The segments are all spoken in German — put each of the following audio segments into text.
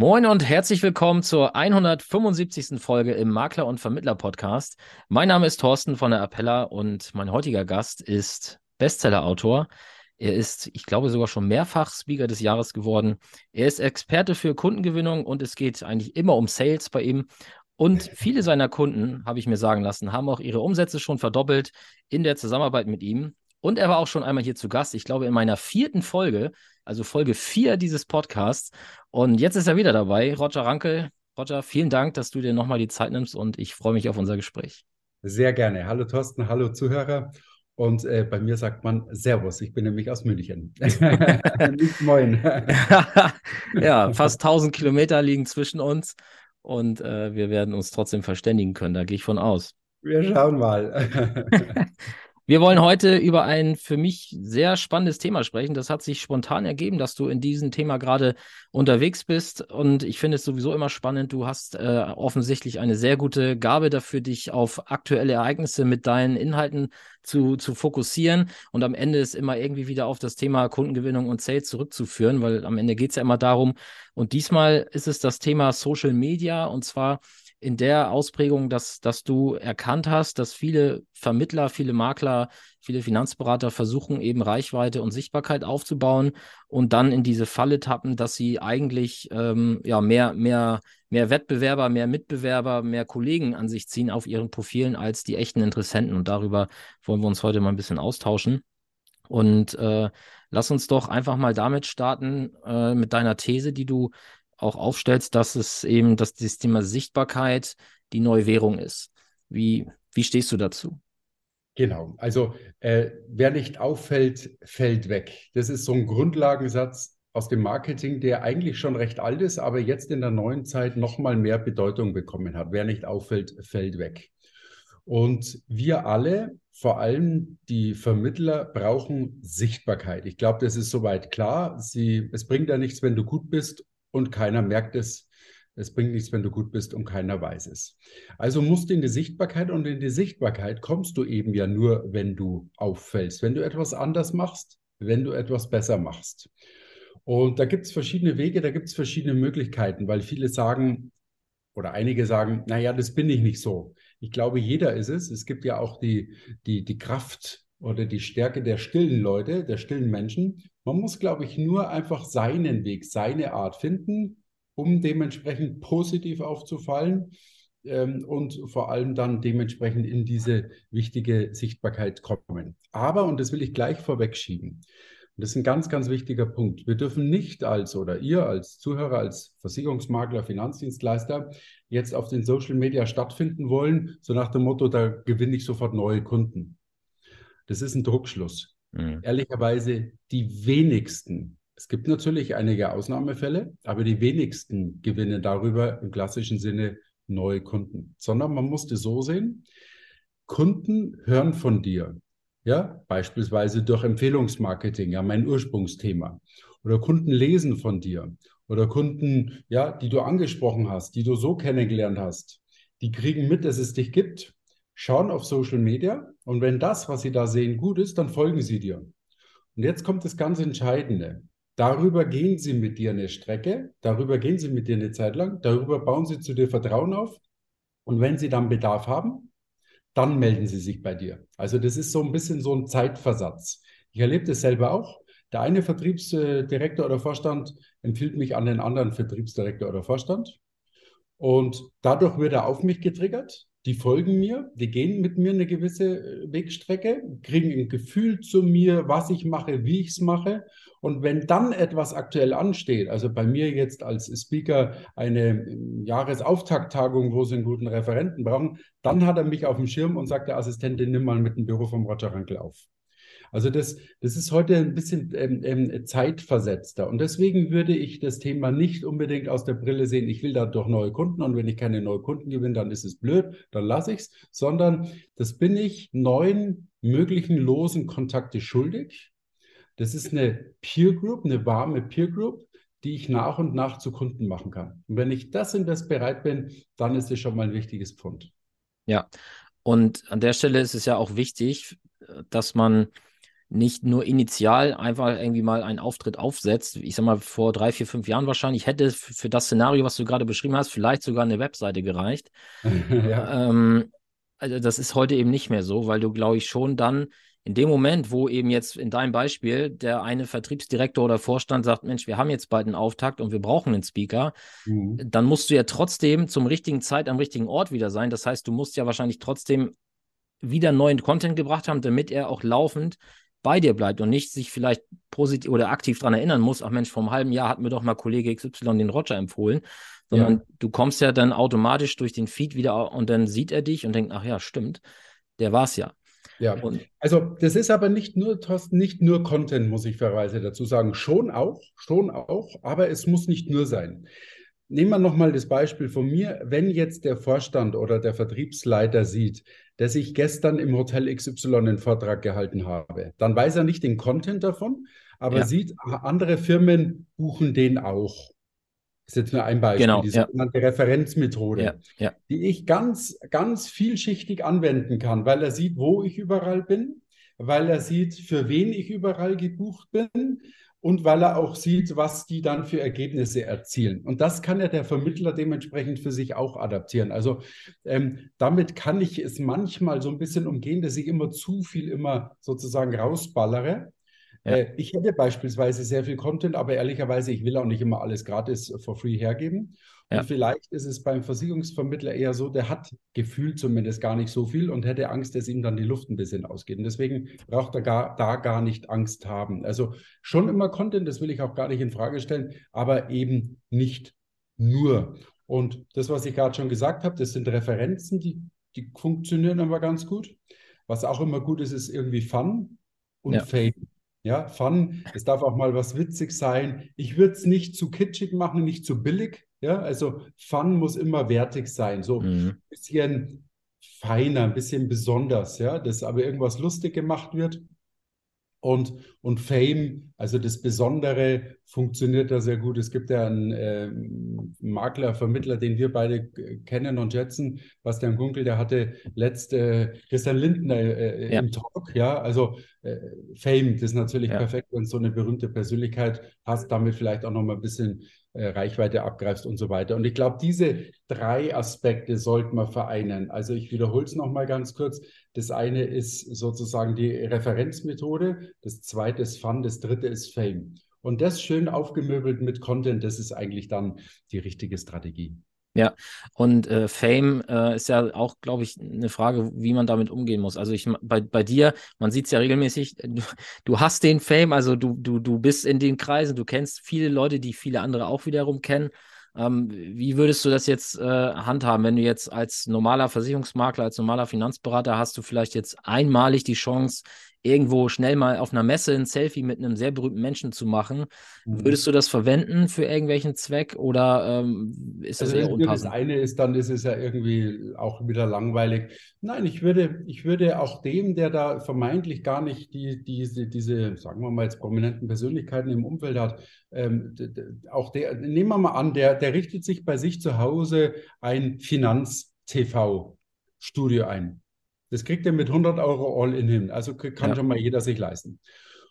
Moin und herzlich willkommen zur 175. Folge im Makler- und Vermittler-Podcast. Mein Name ist Thorsten von der Appella und mein heutiger Gast ist Bestseller-Autor. Er ist, ich glaube, sogar schon mehrfach Speaker des Jahres geworden. Er ist Experte für Kundengewinnung und es geht eigentlich immer um Sales bei ihm. Und viele seiner Kunden, habe ich mir sagen lassen, haben auch ihre Umsätze schon verdoppelt in der Zusammenarbeit mit ihm. Und er war auch schon einmal hier zu Gast, ich glaube, in meiner vierten Folge, also Folge vier dieses Podcasts. Und jetzt ist er wieder dabei, Roger Rankel. Roger, vielen Dank, dass du dir nochmal die Zeit nimmst und ich freue mich auf unser Gespräch. Sehr gerne. Hallo Thorsten, hallo Zuhörer. Und äh, bei mir sagt man Servus, ich bin nämlich aus München. Nicht moin. ja, fast 1000 Kilometer liegen zwischen uns und äh, wir werden uns trotzdem verständigen können, da gehe ich von aus. Wir schauen mal. Wir wollen heute über ein für mich sehr spannendes Thema sprechen. Das hat sich spontan ergeben, dass du in diesem Thema gerade unterwegs bist. Und ich finde es sowieso immer spannend. Du hast äh, offensichtlich eine sehr gute Gabe dafür, dich auf aktuelle Ereignisse mit deinen Inhalten zu, zu fokussieren. Und am Ende ist immer irgendwie wieder auf das Thema Kundengewinnung und Sales zurückzuführen, weil am Ende geht es ja immer darum. Und diesmal ist es das Thema Social Media. Und zwar in der Ausprägung, dass, dass du erkannt hast, dass viele Vermittler, viele Makler, viele Finanzberater versuchen, eben Reichweite und Sichtbarkeit aufzubauen und dann in diese Falle tappen, dass sie eigentlich ähm, ja, mehr, mehr, mehr Wettbewerber, mehr Mitbewerber, mehr Kollegen an sich ziehen auf ihren Profilen als die echten Interessenten. Und darüber wollen wir uns heute mal ein bisschen austauschen. Und äh, lass uns doch einfach mal damit starten, äh, mit deiner These, die du auch aufstellst, dass es eben, dass das Thema Sichtbarkeit die neue Währung ist. Wie, wie stehst du dazu? Genau, also äh, wer nicht auffällt, fällt weg. Das ist so ein Grundlagensatz aus dem Marketing, der eigentlich schon recht alt ist, aber jetzt in der neuen Zeit nochmal mehr Bedeutung bekommen hat. Wer nicht auffällt, fällt weg. Und wir alle, vor allem die Vermittler, brauchen Sichtbarkeit. Ich glaube, das ist soweit klar. Sie, es bringt ja nichts, wenn du gut bist und keiner merkt es. Es bringt nichts, wenn du gut bist und keiner weiß es. Also musst du in die Sichtbarkeit und in die Sichtbarkeit kommst du eben ja nur, wenn du auffällst, wenn du etwas anders machst, wenn du etwas besser machst. Und da gibt es verschiedene Wege, da gibt es verschiedene Möglichkeiten, weil viele sagen oder einige sagen, naja, das bin ich nicht so. Ich glaube, jeder ist es. Es gibt ja auch die, die, die Kraft oder die Stärke der stillen Leute, der stillen Menschen. Man muss, glaube ich, nur einfach seinen Weg, seine Art finden, um dementsprechend positiv aufzufallen ähm, und vor allem dann dementsprechend in diese wichtige Sichtbarkeit kommen. Aber, und das will ich gleich vorwegschieben, und das ist ein ganz, ganz wichtiger Punkt. Wir dürfen nicht als oder ihr als Zuhörer, als Versicherungsmakler, Finanzdienstleister jetzt auf den Social Media stattfinden wollen, so nach dem Motto, da gewinne ich sofort neue Kunden. Das ist ein Druckschluss. Mhm. Ehrlicherweise die wenigsten. Es gibt natürlich einige Ausnahmefälle, aber die wenigsten gewinnen darüber im klassischen Sinne neue Kunden. Sondern man muss das so sehen, Kunden hören von dir. Ja, beispielsweise durch Empfehlungsmarketing, ja, mein Ursprungsthema. Oder Kunden lesen von dir. Oder Kunden, ja, die du angesprochen hast, die du so kennengelernt hast. Die kriegen mit, dass es dich gibt schauen auf Social Media und wenn das, was sie da sehen, gut ist, dann folgen sie dir. Und jetzt kommt das ganz Entscheidende. Darüber gehen sie mit dir eine Strecke, darüber gehen sie mit dir eine Zeit lang, darüber bauen sie zu dir Vertrauen auf. Und wenn sie dann Bedarf haben, dann melden sie sich bei dir. Also das ist so ein bisschen so ein Zeitversatz. Ich erlebe das selber auch. Der eine Vertriebsdirektor oder Vorstand empfiehlt mich an den anderen Vertriebsdirektor oder Vorstand. Und dadurch wird er auf mich getriggert die folgen mir, die gehen mit mir eine gewisse äh, Wegstrecke, kriegen ein Gefühl zu mir, was ich mache, wie ich es mache. Und wenn dann etwas aktuell ansteht, also bei mir jetzt als Speaker eine ähm, Jahresauftakttagung, wo sie einen guten Referenten brauchen, dann hat er mich auf dem Schirm und sagt der Assistentin, nimm mal mit dem Büro vom Roger Rankel auf. Also das, das ist heute ein bisschen ähm, ähm, zeitversetzter. Und deswegen würde ich das Thema nicht unbedingt aus der Brille sehen, ich will da doch neue Kunden und wenn ich keine neuen Kunden gewinne, dann ist es blöd, dann lasse ich es, sondern das bin ich neuen möglichen losen Kontakte schuldig. Das ist eine Peer Group, eine warme Peer Group, die ich nach und nach zu Kunden machen kann. Und wenn ich das in das bereit bin, dann ist es schon mal ein wichtiges Pfund. Ja, und an der Stelle ist es ja auch wichtig, dass man nicht nur initial einfach irgendwie mal einen Auftritt aufsetzt. Ich sag mal, vor drei, vier, fünf Jahren wahrscheinlich hätte für das Szenario, was du gerade beschrieben hast, vielleicht sogar eine Webseite gereicht. ja. ähm, also das ist heute eben nicht mehr so, weil du, glaube ich, schon dann in dem Moment, wo eben jetzt in deinem Beispiel der eine Vertriebsdirektor oder Vorstand sagt, Mensch, wir haben jetzt bald einen Auftakt und wir brauchen einen Speaker, mhm. dann musst du ja trotzdem zum richtigen Zeit am richtigen Ort wieder sein. Das heißt, du musst ja wahrscheinlich trotzdem wieder neuen Content gebracht haben, damit er auch laufend bei dir bleibt und nicht sich vielleicht positiv oder aktiv daran erinnern muss, ach Mensch, vor einem halben Jahr hat mir doch mal Kollege XY den Roger empfohlen, sondern ja. du kommst ja dann automatisch durch den Feed wieder und dann sieht er dich und denkt, ach ja, stimmt, der war es ja. Ja, also das ist aber nicht nur, Thorsten, nicht nur Content, muss ich fairerweise dazu sagen. Schon auch, schon auch, aber es muss nicht nur sein. Nehmen wir nochmal das Beispiel von mir. Wenn jetzt der Vorstand oder der Vertriebsleiter sieht, dass ich gestern im Hotel XY einen Vortrag gehalten habe, dann weiß er nicht den Content davon, aber ja. sieht, andere Firmen buchen den auch. Das ist jetzt nur ein Beispiel, genau, die sogenannte ja. Referenzmethode, ja, ja. die ich ganz, ganz vielschichtig anwenden kann, weil er sieht, wo ich überall bin, weil er sieht, für wen ich überall gebucht bin und weil er auch sieht, was die dann für Ergebnisse erzielen. Und das kann ja der Vermittler dementsprechend für sich auch adaptieren. Also ähm, damit kann ich es manchmal so ein bisschen umgehen, dass ich immer zu viel immer sozusagen rausballere ja. Äh, ich hätte beispielsweise sehr viel Content, aber ehrlicherweise, ich will auch nicht immer alles gratis for free hergeben. Ja. Und vielleicht ist es beim Versicherungsvermittler eher so, der hat gefühlt zumindest gar nicht so viel und hätte Angst, dass ihm dann die Luft ein bisschen ausgeht. Und deswegen braucht er gar, da gar nicht Angst haben. Also schon immer Content, das will ich auch gar nicht in Frage stellen, aber eben nicht nur. Und das, was ich gerade schon gesagt habe, das sind Referenzen, die, die funktionieren aber ganz gut. Was auch immer gut ist, ist irgendwie Fun und ja. Fame. Ja, Fun, es darf auch mal was witzig sein. Ich würde es nicht zu kitschig machen, nicht zu billig. Ja, also Fun muss immer wertig sein. So mhm. ein bisschen feiner, ein bisschen besonders, ja, dass aber irgendwas lustig gemacht wird. Und, und Fame, also das Besondere, funktioniert da sehr gut. Es gibt ja einen äh, Makler, Vermittler, den wir beide kennen und schätzen, Bastian Gunkel, der hatte letzte Christian Lindner äh, ja. im Talk, ja, also äh, Fame, das ist natürlich ja. perfekt, wenn du so eine berühmte Persönlichkeit hast, damit vielleicht auch noch mal ein bisschen äh, Reichweite abgreifst und so weiter. Und ich glaube, diese drei Aspekte sollten wir vereinen. Also ich wiederhole es nochmal ganz kurz. Das eine ist sozusagen die Referenzmethode, das zweite ist Fun, das dritte ist Fame. Und das schön aufgemöbelt mit Content, das ist eigentlich dann die richtige Strategie. Ja, und äh, Fame äh, ist ja auch, glaube ich, eine Frage, wie man damit umgehen muss. Also ich bei, bei dir, man sieht es ja regelmäßig, du, du, hast den Fame, also du, du, du bist in den Kreisen, du kennst viele Leute, die viele andere auch wiederum kennen. Ähm, wie würdest du das jetzt äh, handhaben, wenn du jetzt als normaler Versicherungsmakler, als normaler Finanzberater hast du vielleicht jetzt einmalig die Chance, irgendwo schnell mal auf einer Messe ein Selfie mit einem sehr berühmten Menschen zu machen. Mhm. Würdest du das verwenden für irgendwelchen Zweck oder ähm, ist das also eher unpassend? Das eine ist, dann ist es ja irgendwie auch wieder langweilig. Nein, ich würde, ich würde auch dem, der da vermeintlich gar nicht die, diese, diese, sagen wir mal jetzt prominenten Persönlichkeiten im Umfeld hat, ähm, auch der, nehmen wir mal an, der, der richtet sich bei sich zu Hause ein Finanz-TV-Studio ein. Das kriegt er mit 100 Euro All-in hin. Also kann ja. schon mal jeder sich leisten.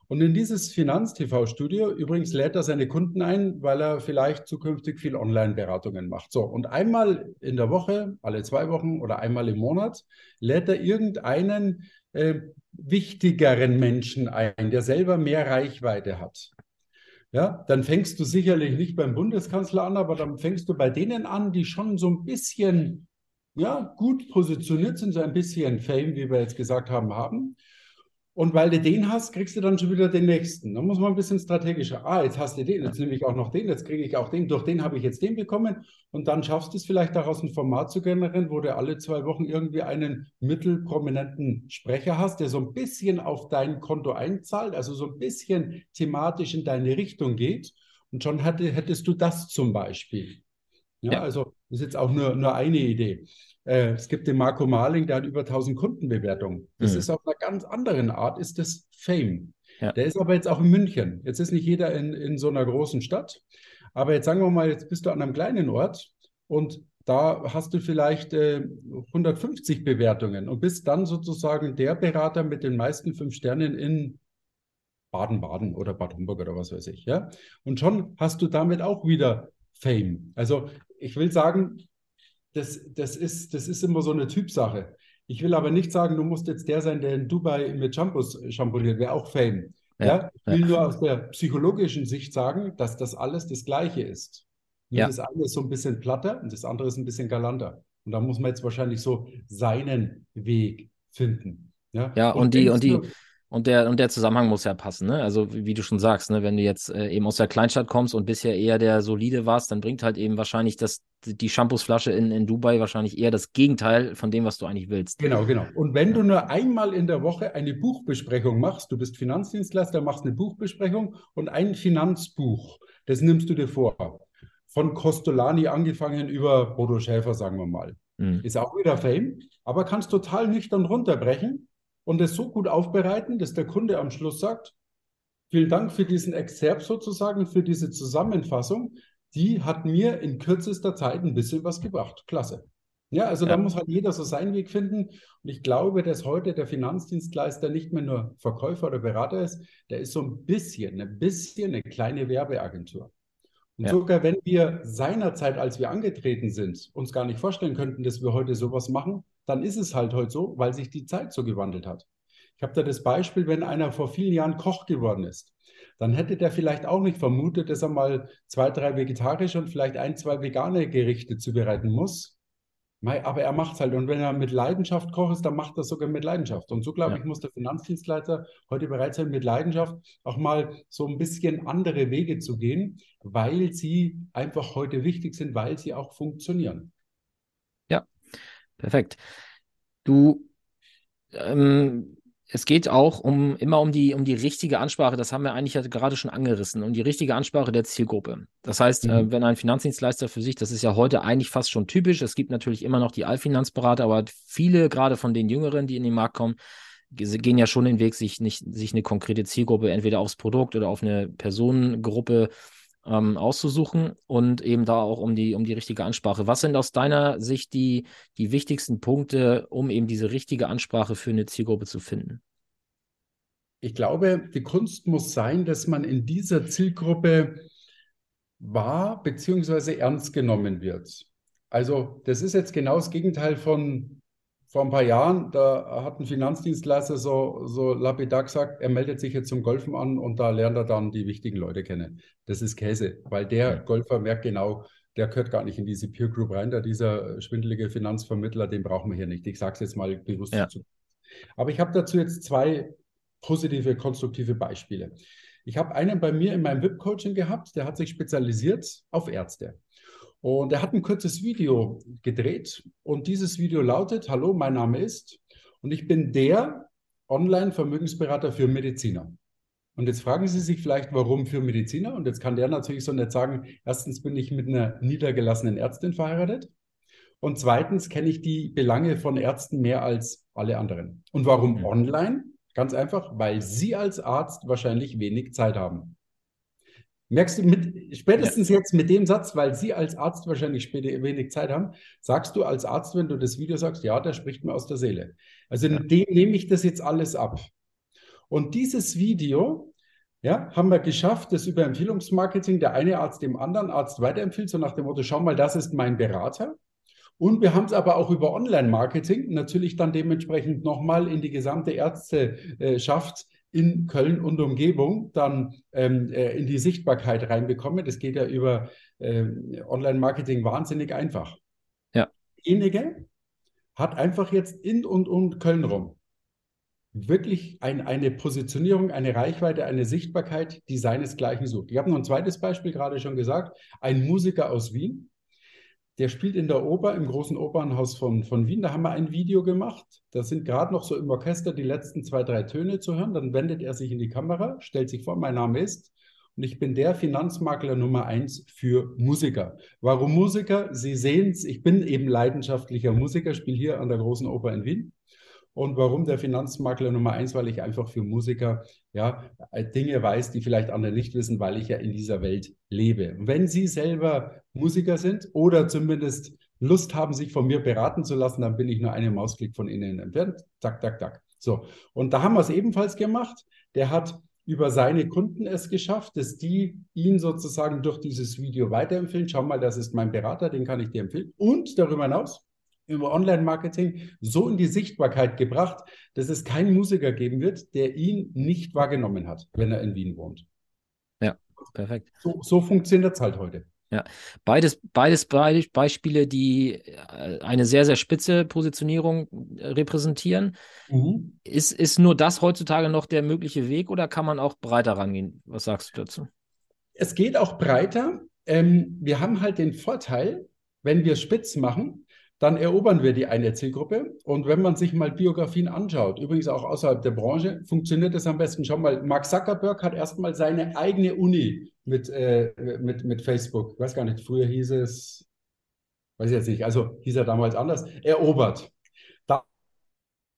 Und in dieses Finanz-TV-Studio, übrigens lädt er seine Kunden ein, weil er vielleicht zukünftig viel Online-Beratungen macht. So, und einmal in der Woche, alle zwei Wochen oder einmal im Monat lädt er irgendeinen äh, wichtigeren Menschen ein, der selber mehr Reichweite hat. Ja, dann fängst du sicherlich nicht beim Bundeskanzler an, aber dann fängst du bei denen an, die schon so ein bisschen ja, gut positioniert sind, so ein bisschen Fame, wie wir jetzt gesagt haben, haben. Und weil du den hast, kriegst du dann schon wieder den nächsten. Da muss man ein bisschen strategischer. Ah, jetzt hast du den, jetzt nehme ich auch noch den, jetzt kriege ich auch den, durch den habe ich jetzt den bekommen. Und dann schaffst du es vielleicht daraus ein Format zu generieren, wo du alle zwei Wochen irgendwie einen mittelprominenten Sprecher hast, der so ein bisschen auf dein Konto einzahlt, also so ein bisschen thematisch in deine Richtung geht. Und schon hatte, hättest du das zum Beispiel. Ja, ja. also das ist jetzt auch nur, nur eine Idee. Äh, es gibt den Marco Marling, der hat über 1000 Kundenbewertungen. Das mhm. ist auf einer ganz anderen Art, ist das Fame. Ja. Der ist aber jetzt auch in München. Jetzt ist nicht jeder in, in so einer großen Stadt. Aber jetzt sagen wir mal, jetzt bist du an einem kleinen Ort und da hast du vielleicht äh, 150 Bewertungen und bist dann sozusagen der Berater mit den meisten fünf Sternen in Baden-Baden oder Bad Homburg oder was weiß ich. Ja? Und schon hast du damit auch wieder Fame. Also ich will sagen, das, das, ist, das ist immer so eine Typsache. Ich will aber nicht sagen, du musst jetzt der sein, der in Dubai mit Shampoos shampooiert, wäre auch Fame. Ja, ja, ich will nur aus der psychologischen Sicht sagen, dass das alles das Gleiche ist. Nur ja. das eine ist so ein bisschen platter und das andere ist ein bisschen galanter. Und da muss man jetzt wahrscheinlich so seinen Weg finden. Ja, ja und, und die, und die, und der, und der Zusammenhang muss ja passen, ne? Also, wie, wie du schon sagst, ne, wenn du jetzt äh, eben aus der Kleinstadt kommst und bisher eher der solide warst, dann bringt halt eben wahrscheinlich das, die Shampoosflasche in, in Dubai wahrscheinlich eher das Gegenteil von dem, was du eigentlich willst. Genau, genau. Und wenn du nur einmal in der Woche eine Buchbesprechung machst, du bist Finanzdienstleister, machst eine Buchbesprechung und ein Finanzbuch, das nimmst du dir vor. Von Costolani angefangen über Bodo Schäfer, sagen wir mal. Mhm. Ist auch wieder Fame, aber kannst total nüchtern runterbrechen und es so gut aufbereiten, dass der Kunde am Schluss sagt, vielen Dank für diesen Exzerpt sozusagen, für diese Zusammenfassung. Die hat mir in kürzester Zeit ein bisschen was gebracht. Klasse. Ja, also ja. da muss halt jeder so seinen Weg finden. Und ich glaube, dass heute der Finanzdienstleister nicht mehr nur Verkäufer oder Berater ist, der ist so ein bisschen, ein bisschen eine kleine Werbeagentur. Und ja. sogar wenn wir seinerzeit, als wir angetreten sind, uns gar nicht vorstellen könnten, dass wir heute sowas machen, dann ist es halt heute so, weil sich die Zeit so gewandelt hat. Ich habe da das Beispiel, wenn einer vor vielen Jahren Koch geworden ist, dann hätte der vielleicht auch nicht vermutet, dass er mal zwei, drei vegetarische und vielleicht ein, zwei vegane Gerichte zubereiten muss. Aber er macht es halt. Und wenn er mit Leidenschaft kocht, dann macht er es sogar mit Leidenschaft. Und so, glaube ja. ich, muss der Finanzdienstleiter heute bereit sein, mit Leidenschaft auch mal so ein bisschen andere Wege zu gehen, weil sie einfach heute wichtig sind, weil sie auch funktionieren. Perfekt. Du, ähm, es geht auch um immer um die, um die richtige Ansprache, das haben wir eigentlich ja gerade schon angerissen, um die richtige Ansprache der Zielgruppe. Das heißt, äh, mhm. äh, wenn ein Finanzdienstleister für sich, das ist ja heute eigentlich fast schon typisch, es gibt natürlich immer noch die Allfinanzberater, aber viele gerade von den Jüngeren, die in den Markt kommen, gehen ja schon den Weg, sich nicht, sich eine konkrete Zielgruppe entweder aufs Produkt oder auf eine Personengruppe ähm, auszusuchen und eben da auch um die, um die richtige Ansprache. Was sind aus deiner Sicht die, die wichtigsten Punkte, um eben diese richtige Ansprache für eine Zielgruppe zu finden? Ich glaube, die Kunst muss sein, dass man in dieser Zielgruppe wahr bzw. ernst genommen wird. Also das ist jetzt genau das Gegenteil von vor ein paar Jahren, da hat ein Finanzdienstleister so, so lapidar gesagt, er meldet sich jetzt zum Golfen an und da lernt er dann die wichtigen Leute kennen. Das ist Käse, weil der Golfer merkt genau, der gehört gar nicht in diese Peer Group rein, da dieser schwindelige Finanzvermittler, den brauchen wir hier nicht. Ich sage es jetzt mal bewusst ja. dazu. Aber ich habe dazu jetzt zwei positive, konstruktive Beispiele. Ich habe einen bei mir in meinem VIP-Coaching gehabt, der hat sich spezialisiert auf Ärzte. Und er hat ein kurzes Video gedreht und dieses Video lautet, hallo, mein Name ist und ich bin der Online-Vermögensberater für Mediziner. Und jetzt fragen Sie sich vielleicht, warum für Mediziner? Und jetzt kann der natürlich so nicht sagen, erstens bin ich mit einer niedergelassenen Ärztin verheiratet und zweitens kenne ich die Belange von Ärzten mehr als alle anderen. Und warum mhm. online? Ganz einfach, weil Sie als Arzt wahrscheinlich wenig Zeit haben. Merkst du mit, spätestens ja. jetzt mit dem Satz, weil Sie als Arzt wahrscheinlich später wenig Zeit haben, sagst du als Arzt, wenn du das Video sagst, ja, der spricht mir aus der Seele. Also ja. dem nehme ich das jetzt alles ab. Und dieses Video, ja, haben wir geschafft, das über Empfehlungsmarketing der eine Arzt dem anderen Arzt weiterempfiehlt, so nach dem Motto, schau mal, das ist mein Berater. Und wir haben es aber auch über Online-Marketing natürlich dann dementsprechend nochmal in die gesamte Ärzteschaft in Köln und Umgebung dann ähm, äh, in die Sichtbarkeit reinbekomme. Das geht ja über äh, Online-Marketing wahnsinnig einfach. Ja. Derjenige hat einfach jetzt in und um Köln rum wirklich ein, eine Positionierung, eine Reichweite, eine Sichtbarkeit, die seinesgleichen sucht. Ich habe noch ein zweites Beispiel gerade schon gesagt. Ein Musiker aus Wien, der spielt in der Oper, im großen Opernhaus von, von Wien. Da haben wir ein Video gemacht. Da sind gerade noch so im Orchester die letzten zwei, drei Töne zu hören. Dann wendet er sich in die Kamera, stellt sich vor, mein Name ist. Und ich bin der Finanzmakler Nummer eins für Musiker. Warum Musiker? Sie sehen es, ich bin eben leidenschaftlicher Musiker, spiele hier an der großen Oper in Wien. Und warum der Finanzmakler Nummer eins? Weil ich einfach für Musiker ja Dinge weiß, die vielleicht andere nicht wissen, weil ich ja in dieser Welt lebe. Wenn Sie selber Musiker sind oder zumindest Lust haben, sich von mir beraten zu lassen, dann bin ich nur einen Mausklick von Ihnen entfernt. Zack, zack, zack. So. Und da haben wir es ebenfalls gemacht. Der hat über seine Kunden es geschafft, dass die ihn sozusagen durch dieses Video weiterempfehlen. Schau mal, das ist mein Berater, den kann ich dir empfehlen. Und darüber hinaus über Online-Marketing so in die Sichtbarkeit gebracht, dass es keinen Musiker geben wird, der ihn nicht wahrgenommen hat, wenn er in Wien wohnt. Ja, perfekt. So, so funktioniert es halt heute. Ja, beides, beides Be Beispiele, die äh, eine sehr, sehr spitze Positionierung äh, repräsentieren. Mhm. Ist, ist nur das heutzutage noch der mögliche Weg oder kann man auch breiter rangehen? Was sagst du dazu? Es geht auch breiter. Ähm, wir haben halt den Vorteil, wenn wir spitz machen, dann erobern wir die eine Zielgruppe. Und wenn man sich mal Biografien anschaut, übrigens auch außerhalb der Branche, funktioniert das am besten. Schau mal, Mark Zuckerberg hat erstmal seine eigene Uni mit, äh, mit, mit Facebook. Ich weiß gar nicht, früher hieß es, weiß ich jetzt nicht, also hieß er damals anders, erobert.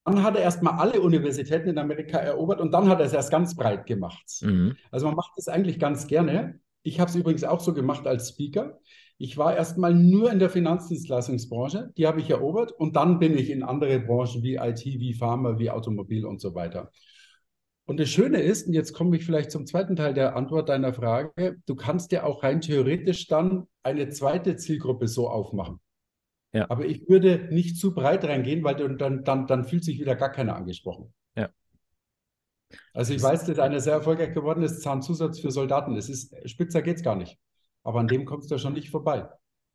Dann hat er erstmal alle Universitäten in Amerika erobert und dann hat er es erst ganz breit gemacht. Mhm. Also man macht das eigentlich ganz gerne. Ich habe es übrigens auch so gemacht als Speaker. Ich war erstmal nur in der Finanzdienstleistungsbranche, die habe ich erobert und dann bin ich in andere Branchen wie IT, wie Pharma, wie Automobil und so weiter. Und das Schöne ist, und jetzt komme ich vielleicht zum zweiten Teil der Antwort deiner Frage, du kannst ja auch rein theoretisch dann eine zweite Zielgruppe so aufmachen. Ja. Aber ich würde nicht zu breit reingehen, weil dann, dann, dann fühlt sich wieder gar keiner angesprochen. Ja. Also ich weiß, dass einer sehr erfolgreich geworden ist, Zahnzusatz für Soldaten. Es ist, spitzer geht es gar nicht aber an dem kommst du ja schon nicht vorbei.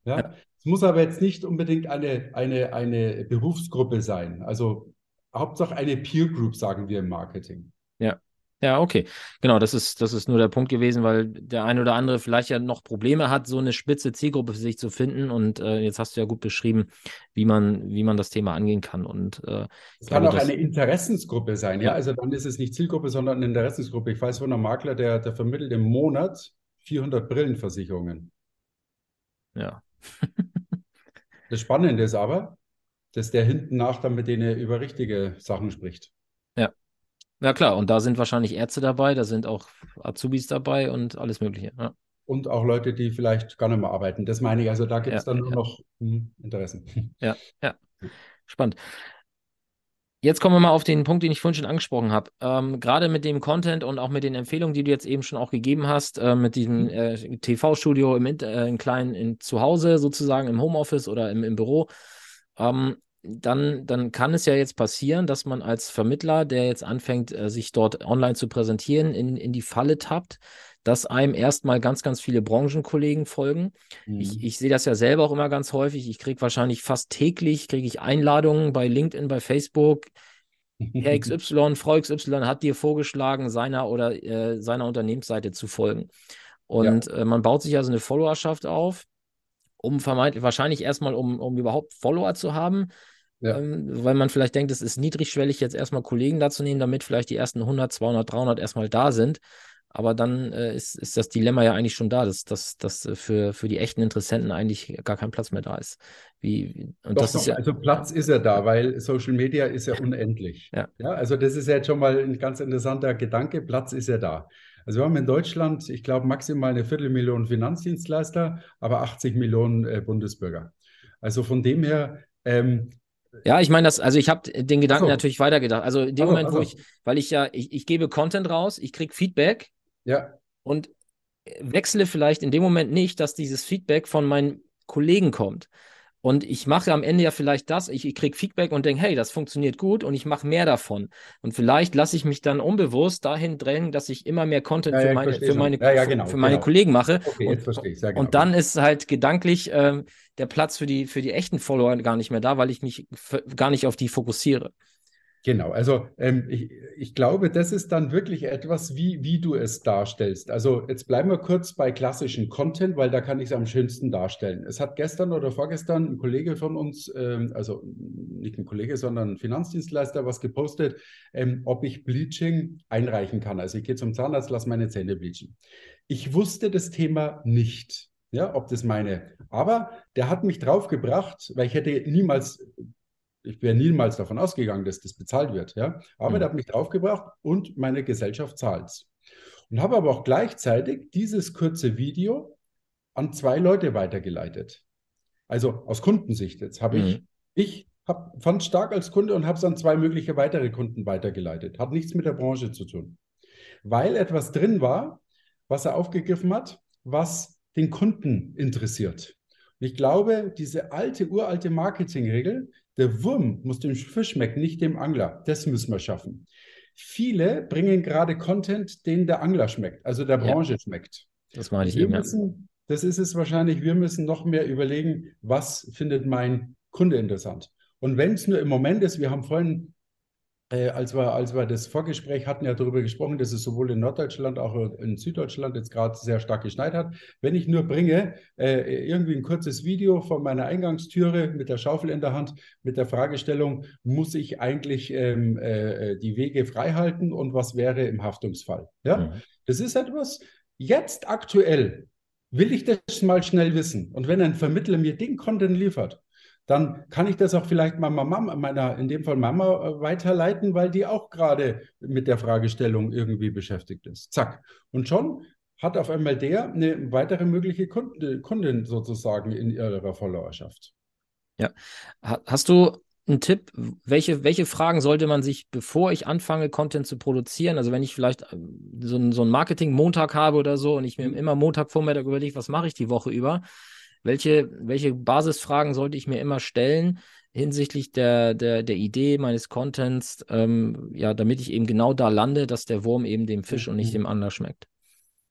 Ja? ja? Es muss aber jetzt nicht unbedingt eine, eine, eine Berufsgruppe sein. Also Hauptsache eine Peer Group, sagen wir im Marketing. Ja. Ja, okay. Genau, das ist, das ist nur der Punkt gewesen, weil der eine oder andere vielleicht ja noch Probleme hat, so eine spitze Zielgruppe für sich zu finden. Und äh, jetzt hast du ja gut beschrieben, wie man, wie man das Thema angehen kann. Und äh, es kann glaube, auch eine Interessensgruppe sein, ja? ja. Also dann ist es nicht Zielgruppe, sondern eine Interessensgruppe. Ich weiß von einem Makler, der, der vermittelt im Monat 400 Brillenversicherungen. Ja. das Spannende ist aber, dass der hinten nach dann mit denen über richtige Sachen spricht. Ja. Ja, klar. Und da sind wahrscheinlich Ärzte dabei, da sind auch Azubis dabei und alles Mögliche. Ja. Und auch Leute, die vielleicht gar nicht mehr arbeiten. Das meine ich. Also da gibt es ja, dann nur ja. noch hm, Interessen. Ja, ja. Spannend. Jetzt kommen wir mal auf den Punkt, den ich vorhin schon angesprochen habe. Ähm, Gerade mit dem Content und auch mit den Empfehlungen, die du jetzt eben schon auch gegeben hast, äh, mit diesem mhm. äh, TV-Studio im, äh, in kleinen in, zu Hause sozusagen im Homeoffice oder im, im Büro, ähm, dann, dann kann es ja jetzt passieren, dass man als Vermittler, der jetzt anfängt, äh, sich dort online zu präsentieren, in, in die Falle tappt, dass einem erstmal ganz, ganz viele Branchenkollegen folgen. Mhm. Ich, ich sehe das ja selber auch immer ganz häufig. Ich kriege wahrscheinlich fast täglich kriege ich Einladungen bei LinkedIn, bei Facebook. Herr XY, Frau XY hat dir vorgeschlagen, seiner oder äh, seiner Unternehmensseite zu folgen. Und ja. äh, man baut sich also eine Followerschaft auf, um vermeintlich, wahrscheinlich erstmal, um, um überhaupt Follower zu haben. Ja. Ähm, weil man vielleicht denkt, es ist niedrigschwellig, jetzt erstmal Kollegen dazu nehmen, damit vielleicht die ersten 100, 200, 300 erstmal da sind. Aber dann äh, ist, ist das Dilemma ja eigentlich schon da, dass, dass, dass äh, für, für die echten Interessenten eigentlich gar kein Platz mehr da ist. Wie, und doch, das ist ja, also Platz ist ja da, weil Social Media ist ja unendlich. Ja. ja. Also das ist ja jetzt schon mal ein ganz interessanter Gedanke. Platz ist ja da. Also wir haben in Deutschland, ich glaube, maximal eine Viertelmillion Finanzdienstleister, aber 80 Millionen äh, Bundesbürger. Also von dem her ähm, ja, ich meine das, also ich habe den Gedanken so. natürlich weitergedacht. Also in dem also, Moment, wo also. ich, weil ich ja, ich, ich gebe Content raus, ich kriege Feedback ja. Und wechsle vielleicht in dem Moment nicht, dass dieses Feedback von meinen Kollegen kommt. Und ich mache am Ende ja vielleicht das, ich, ich kriege Feedback und denke, hey, das funktioniert gut und ich mache mehr davon. Und vielleicht lasse ich mich dann unbewusst dahin drängen, dass ich immer mehr Content ja, für, meine, für, meine, ja, genau, für meine genau. Kollegen mache. Okay, und, genau. und, dann ist halt gedanklich ähm, der Platz für die, für die echten Follower gar nicht mehr da, weil ich mich gar nicht auf die fokussiere. Genau, also ähm, ich, ich glaube, das ist dann wirklich etwas, wie, wie du es darstellst. Also jetzt bleiben wir kurz bei klassischen Content, weil da kann ich es am schönsten darstellen. Es hat gestern oder vorgestern ein Kollege von uns, ähm, also nicht ein Kollege, sondern ein Finanzdienstleister, was gepostet, ähm, ob ich Bleaching einreichen kann. Also ich gehe zum Zahnarzt, lasse meine Zähne bleachen. Ich wusste das Thema nicht. Ja, ob das meine. Aber der hat mich draufgebracht, weil ich hätte niemals ich wäre niemals davon ausgegangen, dass das bezahlt wird. Ja? Aber mhm. hat mich draufgebracht und meine Gesellschaft zahlt es. Und habe aber auch gleichzeitig dieses kurze Video an zwei Leute weitergeleitet. Also aus Kundensicht jetzt habe mhm. ich, ich hab, fand es stark als Kunde und habe es an zwei mögliche weitere Kunden weitergeleitet. Hat nichts mit der Branche zu tun. weil etwas drin war, was er aufgegriffen hat, was den Kunden interessiert. Und ich glaube, diese alte, uralte Marketingregel, der Wurm muss dem Fisch schmecken, nicht dem Angler. Das müssen wir schaffen. Viele bringen gerade Content, den der Angler schmeckt, also der Branche ja, schmeckt. Das meine ich wir eben. Müssen, das ist es wahrscheinlich, wir müssen noch mehr überlegen, was findet mein Kunde interessant. Und wenn es nur im Moment ist, wir haben vorhin als, wir, als wir das Vorgespräch hatten, ja darüber gesprochen, dass es sowohl in Norddeutschland als auch in Süddeutschland jetzt gerade sehr stark geschneit hat. Wenn ich nur bringe, äh, irgendwie ein kurzes Video von meiner Eingangstüre mit der Schaufel in der Hand, mit der Fragestellung, muss ich eigentlich ähm, äh, die Wege frei halten und was wäre im Haftungsfall? Ja, mhm. das ist etwas, jetzt aktuell will ich das mal schnell wissen. Und wenn ein Vermittler mir den Content liefert, dann kann ich das auch vielleicht meiner Mama, meiner, in dem Fall Mama, äh, weiterleiten, weil die auch gerade mit der Fragestellung irgendwie beschäftigt ist. Zack. Und schon hat auf einmal der eine weitere mögliche Kunde, Kundin sozusagen in ihrer Followerschaft. Ja. Hast du einen Tipp? Welche, welche Fragen sollte man sich, bevor ich anfange, Content zu produzieren? Also wenn ich vielleicht äh, so einen, so einen Marketing-Montag habe oder so und ich mir mhm. immer Montagvormittag überlege, was mache ich die Woche über? Welche, welche Basisfragen sollte ich mir immer stellen hinsichtlich der, der, der Idee meines Contents, ähm, ja, damit ich eben genau da lande, dass der Wurm eben dem Fisch und nicht mhm. dem Angler schmeckt?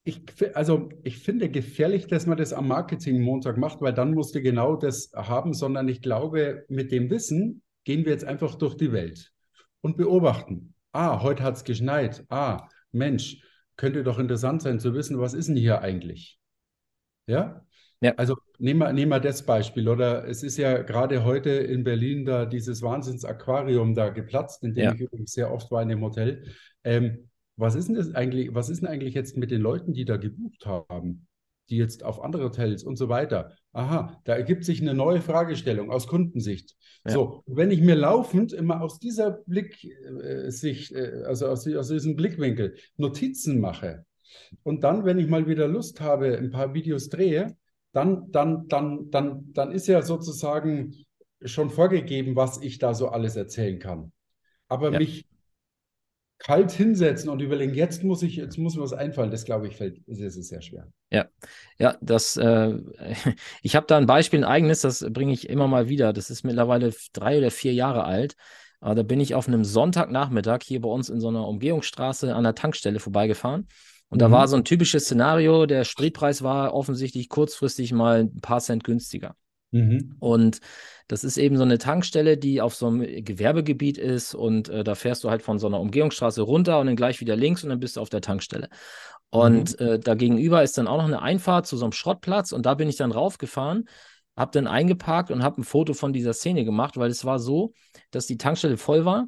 Ich, also ich finde gefährlich, dass man das am Marketing-Montag macht, weil dann musst du genau das haben, sondern ich glaube, mit dem Wissen gehen wir jetzt einfach durch die Welt und beobachten. Ah, heute hat es geschneit. Ah, Mensch, könnte doch interessant sein zu wissen, was ist denn hier eigentlich? Ja? Ja. Also nehmen wir, nehmen wir das Beispiel, oder? Es ist ja gerade heute in Berlin da dieses Wahnsinns-Aquarium da geplatzt, in dem ja. ich übrigens sehr oft war in dem Hotel. Ähm, was ist denn das eigentlich, was ist denn eigentlich jetzt mit den Leuten, die da gebucht haben? Die jetzt auf andere Hotels und so weiter. Aha, da ergibt sich eine neue Fragestellung aus Kundensicht. Ja. So, wenn ich mir laufend immer aus dieser Blicksicht, äh, äh, also aus, aus diesem Blickwinkel Notizen mache und dann, wenn ich mal wieder Lust habe, ein paar Videos drehe, dann, dann, dann, dann, dann ist ja sozusagen schon vorgegeben, was ich da so alles erzählen kann. Aber ja. mich kalt hinsetzen und überlegen, jetzt muss ich, jetzt muss mir was einfallen, das glaube ich, fällt, ist, ist sehr schwer. Ja, ja, das, äh, ich habe da ein Beispiel, ein eigenes, das bringe ich immer mal wieder. Das ist mittlerweile drei oder vier Jahre alt. Aber da bin ich auf einem Sonntagnachmittag hier bei uns in so einer Umgehungsstraße an der Tankstelle vorbeigefahren. Und da mhm. war so ein typisches Szenario, der Spritpreis war offensichtlich kurzfristig mal ein paar Cent günstiger. Mhm. Und das ist eben so eine Tankstelle, die auf so einem Gewerbegebiet ist und äh, da fährst du halt von so einer Umgehungsstraße runter und dann gleich wieder links und dann bist du auf der Tankstelle. Und mhm. äh, da gegenüber ist dann auch noch eine Einfahrt zu so einem Schrottplatz und da bin ich dann raufgefahren, habe dann eingeparkt und habe ein Foto von dieser Szene gemacht, weil es war so, dass die Tankstelle voll war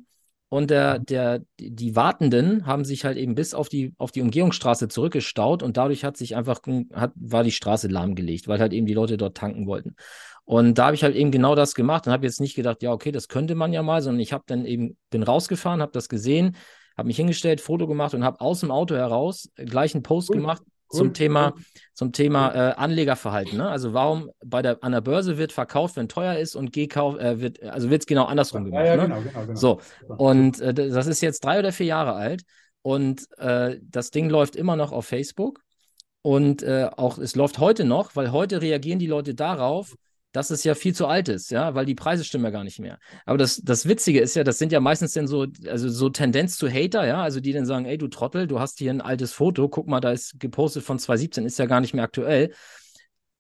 und der, mhm. der, die Wartenden haben sich halt eben bis auf die, auf die Umgehungsstraße zurückgestaut und dadurch hat sich einfach, hat, war die Straße lahmgelegt, weil halt eben die Leute dort tanken wollten. Und da habe ich halt eben genau das gemacht und habe jetzt nicht gedacht, ja, okay, das könnte man ja mal, sondern ich habe dann eben, bin rausgefahren, habe das gesehen, habe mich hingestellt, Foto gemacht und habe aus dem Auto heraus gleich einen Post gemacht, zum Thema, zum Thema äh, Anlegerverhalten. Ne? Also warum bei der, an der Börse wird verkauft, wenn teuer ist und Gekauf, äh, wird, also wird es genau andersrum gemacht. Ja, ja, ne? genau, genau, genau. So, und äh, das ist jetzt drei oder vier Jahre alt und äh, das Ding läuft immer noch auf Facebook und äh, auch es läuft heute noch, weil heute reagieren die Leute darauf, dass es ja viel zu alt ist, ja, weil die Preise stimmen ja gar nicht mehr. Aber das, das Witzige ist ja, das sind ja meistens dann so, also so Tendenz zu Hater, ja, also die dann sagen, ey, du Trottel, du hast hier ein altes Foto, guck mal, da ist gepostet von 2017, ist ja gar nicht mehr aktuell.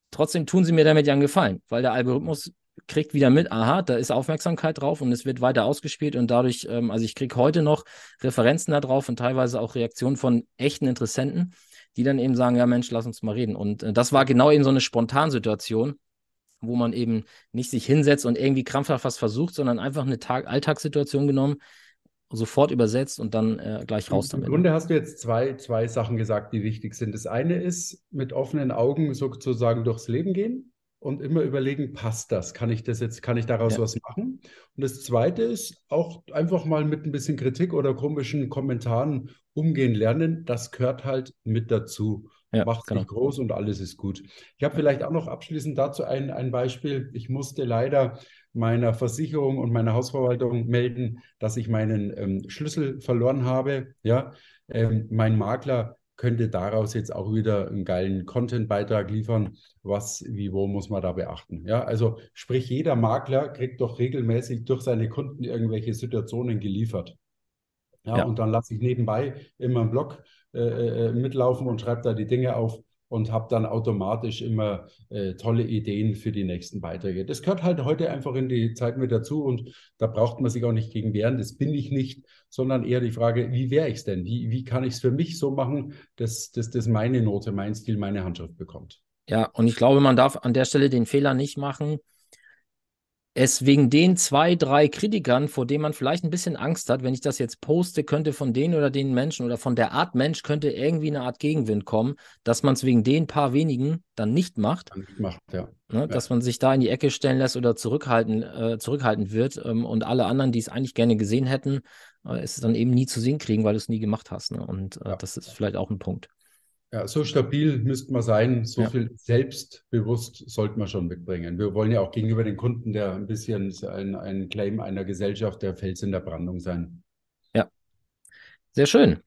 Trotzdem tun sie mir damit ja einen Gefallen, weil der Algorithmus kriegt wieder mit, aha, da ist Aufmerksamkeit drauf und es wird weiter ausgespielt und dadurch, ähm, also ich kriege heute noch Referenzen da drauf und teilweise auch Reaktionen von echten Interessenten, die dann eben sagen, ja Mensch, lass uns mal reden. Und äh, das war genau eben so eine Spontansituation, wo man eben nicht sich hinsetzt und irgendwie krampfhaft was versucht, sondern einfach eine Tag Alltagssituation genommen, sofort übersetzt und dann äh, gleich raus damit. Im Grunde hast du jetzt zwei, zwei Sachen gesagt, die wichtig sind. Das eine ist, mit offenen Augen sozusagen durchs Leben gehen und immer überlegen, passt das? Kann ich das jetzt, kann ich daraus ja. was machen? Und das zweite ist auch einfach mal mit ein bisschen Kritik oder komischen Kommentaren umgehen lernen. Das gehört halt mit dazu ja, macht genau. sich groß und alles ist gut. Ich habe vielleicht auch noch abschließend dazu ein, ein Beispiel. Ich musste leider meiner Versicherung und meiner Hausverwaltung melden, dass ich meinen ähm, Schlüssel verloren habe. Ja, ähm, mein Makler könnte daraus jetzt auch wieder einen geilen Content-Beitrag liefern. Was, wie, wo muss man da beachten? Ja, also sprich, jeder Makler kriegt doch regelmäßig durch seine Kunden irgendwelche Situationen geliefert. Ja, ja. und dann lasse ich nebenbei immer einen Blog äh, äh mitlaufen und schreibe da die Dinge auf und habe dann automatisch immer äh, tolle Ideen für die nächsten Beiträge. Das gehört halt heute einfach in die Zeit mit dazu und da braucht man sich auch nicht gegen wehren, das bin ich nicht, sondern eher die Frage, wie wäre ich es denn? Wie, wie kann ich es für mich so machen, dass, dass das meine Note, mein Stil, meine Handschrift bekommt? Ja, und ich glaube, man darf an der Stelle den Fehler nicht machen, es wegen den zwei, drei Kritikern, vor denen man vielleicht ein bisschen Angst hat, wenn ich das jetzt poste, könnte von denen oder den Menschen oder von der Art Mensch könnte irgendwie eine Art Gegenwind kommen, dass man es wegen den paar wenigen dann nicht macht. Nicht macht ja. Ne, ja. Dass man sich da in die Ecke stellen lässt oder zurückhalten, äh, zurückhalten wird ähm, und alle anderen, die es eigentlich gerne gesehen hätten, äh, es dann eben nie zu sehen kriegen, weil du es nie gemacht hast. Ne? Und äh, ja. das ist vielleicht auch ein Punkt. Ja, so stabil müsste man sein, so ja. viel selbstbewusst sollte man schon mitbringen. Wir wollen ja auch gegenüber den Kunden, der ein bisschen ein, ein Claim einer Gesellschaft, der Fels in der Brandung sein. Ja, sehr schön.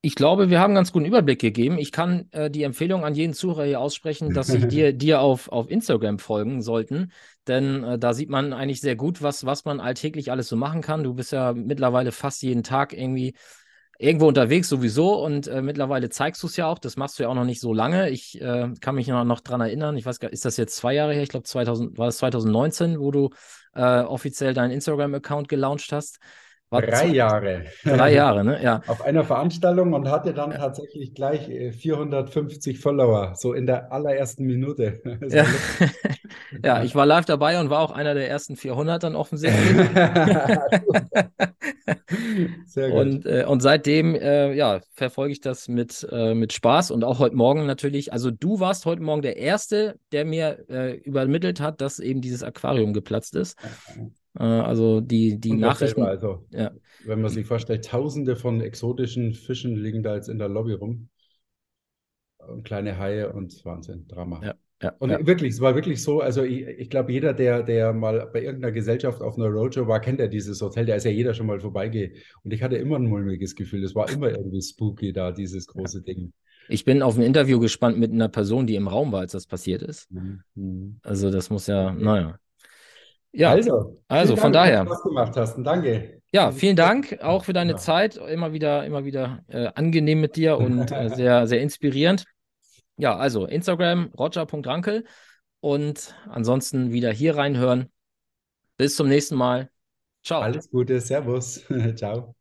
Ich glaube, wir haben einen ganz guten Überblick gegeben. Ich kann äh, die Empfehlung an jeden Zuhörer hier aussprechen, dass sie dir, dir auf, auf Instagram folgen sollten. Denn äh, da sieht man eigentlich sehr gut, was, was man alltäglich alles so machen kann. Du bist ja mittlerweile fast jeden Tag irgendwie irgendwo unterwegs sowieso und äh, mittlerweile zeigst du es ja auch. Das machst du ja auch noch nicht so lange. Ich äh, kann mich noch, noch dran erinnern. Ich weiß gar ist das jetzt zwei Jahre her? Ich glaube, 2000, war das 2019, wo du äh, offiziell deinen Instagram-Account gelauncht hast. War drei Jahre. Drei Jahre, ne? Ja. Auf einer Veranstaltung und hatte dann tatsächlich gleich 450 äh, Follower, so in der allerersten Minute. Ja. ja, ich war live dabei und war auch einer der ersten 400 dann offensichtlich. Sehr gut. Und, äh, und seitdem, äh, ja, verfolge ich das mit, äh, mit Spaß und auch heute Morgen natürlich. Also du warst heute Morgen der Erste, der mir äh, übermittelt hat, dass eben dieses Aquarium geplatzt ist. Äh, also die, die Nachrichten. Also, ja. Wenn man sich vorstellt, tausende von exotischen Fischen liegen da jetzt in der Lobby rum. Und kleine Haie und Wahnsinn, Drama. Ja. Ja, und wirklich, es war wirklich so, also ich, ich glaube, jeder, der, der mal bei irgendeiner Gesellschaft auf einer Roadshow war, kennt ja dieses Hotel, da ist ja jeder schon mal vorbeigegangen. Und ich hatte immer ein mulmiges Gefühl, es war immer irgendwie spooky da, dieses große. Ding. Ich bin auf ein Interview gespannt mit einer Person, die im Raum war, als das passiert ist. Mhm. Also das muss ja, naja. Ja, also, also von Dank, daher. Was gemacht hast. Danke. Ja, vielen Dank auch für deine ja. Zeit. Immer wieder, immer wieder äh, angenehm mit dir und äh, sehr, sehr inspirierend. Ja, also Instagram roger.rankel und ansonsten wieder hier reinhören. Bis zum nächsten Mal. Ciao. Alles Gute. Servus. Ciao.